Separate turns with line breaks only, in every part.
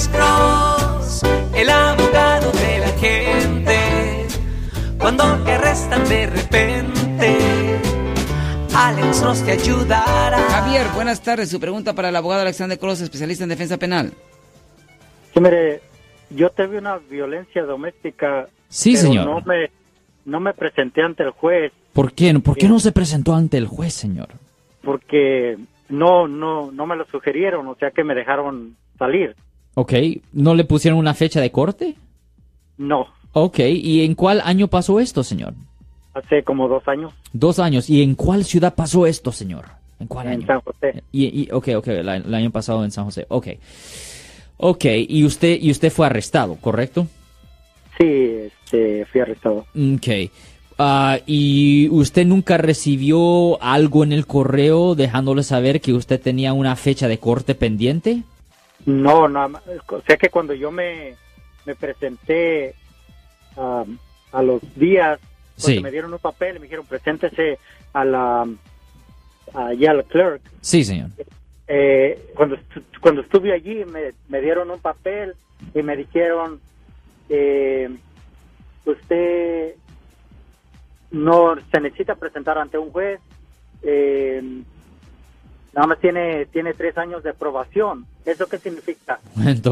Alex Cross, el abogado de la gente. Cuando te arrestan de repente, Alex Cross te ayudará.
Javier, buenas tardes. Su pregunta para el abogado Alexander Cross, especialista en defensa penal.
Sí, mire, yo tuve una violencia doméstica.
Sí,
pero
señor.
No me, no me presenté ante el juez
¿Por qué? ¿Por qué no se presentó ante el juez, señor?
porque no, no, no me lo sugirieron, o sea que me dejaron salir.
Ok, ¿no le pusieron una fecha de corte?
No,
Ok, ¿y en cuál año pasó esto, señor?
hace como dos años
Dos años. ¿Y en cuál ciudad pasó esto, señor? ¿En cuál
en
año?
San José.
Y, y- ok, ok, el año pasado en San José. Ok. Ok, y usted, y usted fue arrestado, ¿correcto?
Sí, este, fui arrestado.
Ok. Ah, ¿Y usted nunca recibió algo en el correo dejándole saber que usted tenía una fecha de corte pendiente?
No, nada más. O sea que cuando yo me, me presenté um, a los días, porque
Sí.
me dieron un papel y me dijeron, preséntese a la, allá al clerk.
Sí, señor.
Eh, cuando, cuando estuve allí me, me dieron un papel y me dijeron, eh, usted no se necesita presentar ante un juez, eh, nada más tiene, tiene tres años de aprobación. ¿Eso qué significa?
Momento,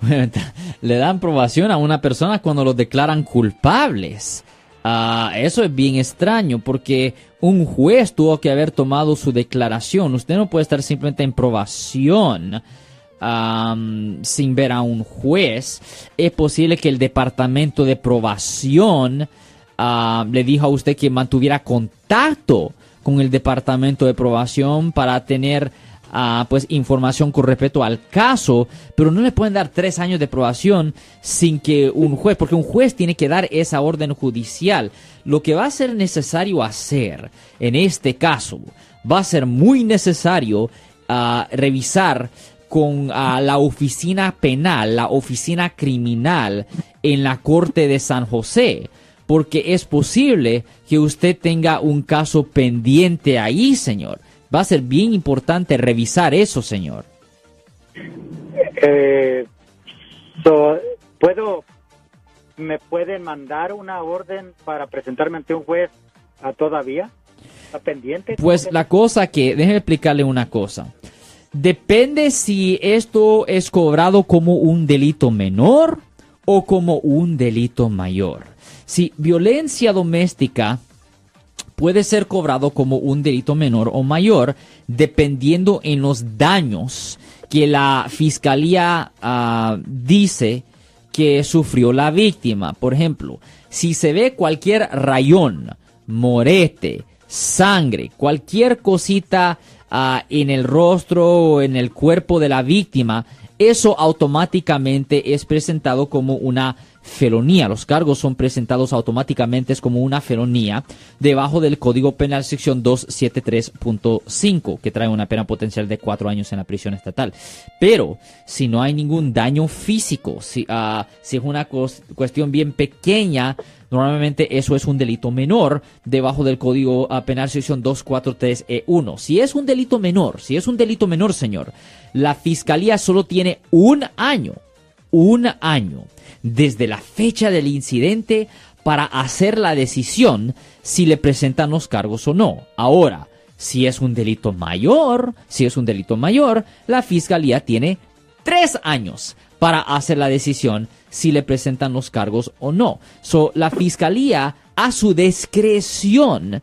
momento. Le dan probación a una persona cuando los declaran culpables. Ah, eso es bien extraño porque un juez tuvo que haber tomado su declaración. Usted no puede estar simplemente en probación sin ver a un juez. Es posible que el departamento de probación ah, le dijo a usted que mantuviera contacto con el departamento de probación para tener ah, pues información con respecto al caso, pero no le pueden dar tres años de probación sin que un juez, porque un juez tiene que dar esa orden judicial. Lo que va a ser necesario hacer en este caso va a ser muy necesario ah, revisar con ah, la oficina penal, la oficina criminal en la Corte de San José, porque es posible que usted tenga un caso pendiente ahí, señor. Va a ser bien importante revisar eso, señor.
Eh, so, ¿Puedo, me pueden mandar una orden para presentarme ante un juez a todavía? ¿Está pendiente?
Pues la cosa que, déjeme explicarle una cosa. Depende si esto es cobrado como un delito menor o como un delito mayor. Si violencia doméstica puede ser cobrado como un delito menor o mayor dependiendo en los daños que la fiscalía ah, dice que sufrió la víctima. Por ejemplo, si se ve cualquier rayón, morete, sangre, cualquier cosita ah, en el rostro o en el cuerpo de la víctima, eso automáticamente es presentado como una felonía. Los cargos son presentados automáticamente como una felonía debajo del Código Penal sección 273.5, que trae una pena potencial de cuatro años en la prisión estatal. Pero si no hay ningún daño físico, si, ah, si es una cuestión bien pequeña, Normalmente eso es un delito menor debajo del Código ah, Penal sección 243E1. Si es un delito menor, si es un delito menor, señor, la fiscalía solo tiene un año, un año desde la fecha del incidente para hacer la decisión si le presentan los cargos o no. Ahora, si es un delito mayor, si es un delito mayor, la fiscalía tiene tres años para hacer la decisión si le presentan los cargos o no. So, la fiscalía, a su discreción,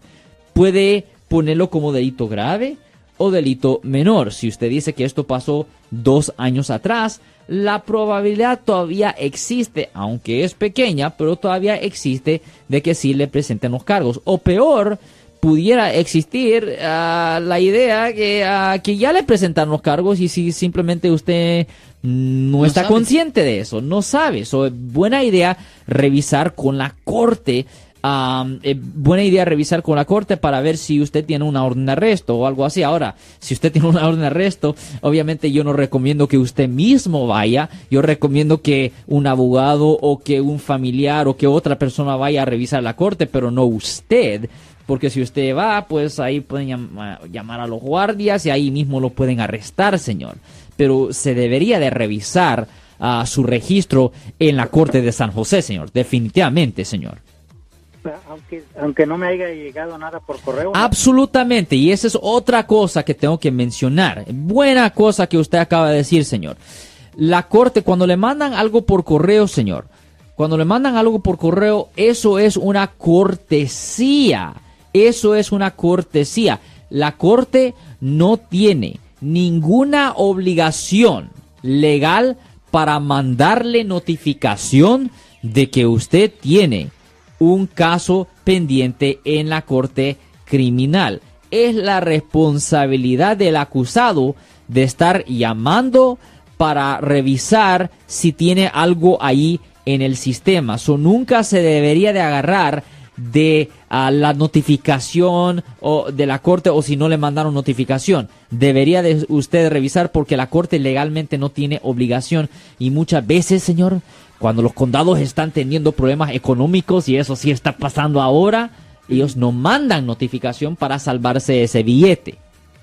puede ponerlo como delito grave o delito menor. Si usted dice que esto pasó dos años atrás, la probabilidad todavía existe, aunque es pequeña, pero todavía existe de que sí le presenten los cargos. O peor, pudiera existir ah, la idea que, ah, que ya le presentan los cargos y si simplemente usted no, está
sabe.
consciente de eso, no sabe. So, es buena idea revisar con la corte. Eh, buena idea revisar con la corte para ver si usted tiene una orden de arresto o algo así. Ahora, si usted tiene una orden de arresto, obviamente yo no recomiendo que usted mismo vaya. Yo recomiendo que un abogado o que un familiar o que otra persona vaya a revisar la corte, pero no usted. Porque si usted va, pues ahí pueden llam- llamar a los guardias y ahí mismo lo pueden arrestar, señor. pero se debería de revisar ah, su registro en la Corte de San José, señor. Definitivamente, señor.
Aunque, aunque no me haya llegado nada por correo.
Absolutamente, y esa es otra cosa que tengo que mencionar. Buena cosa que usted acaba de decir, señor. La corte, cuando le mandan algo por correo, señor, cuando le mandan algo por correo, eso es una cortesía. Eso es una cortesía. La corte no tiene ninguna obligación legal para mandarle notificación de que usted tiene un caso pendiente en la corte criminal. Es la responsabilidad del acusado de estar llamando para revisar si tiene algo ahí en el sistema. So, nunca se debería de agarrar de ah, la notificación o de la corte o si no le mandaron notificación. Debería de usted revisar porque la corte legalmente no tiene obligación y muchas veces, señor, cuando los condados están teniendo problemas económicos y eso sí está pasando ahora, ellos no mandan notificación para salvarse ese billete.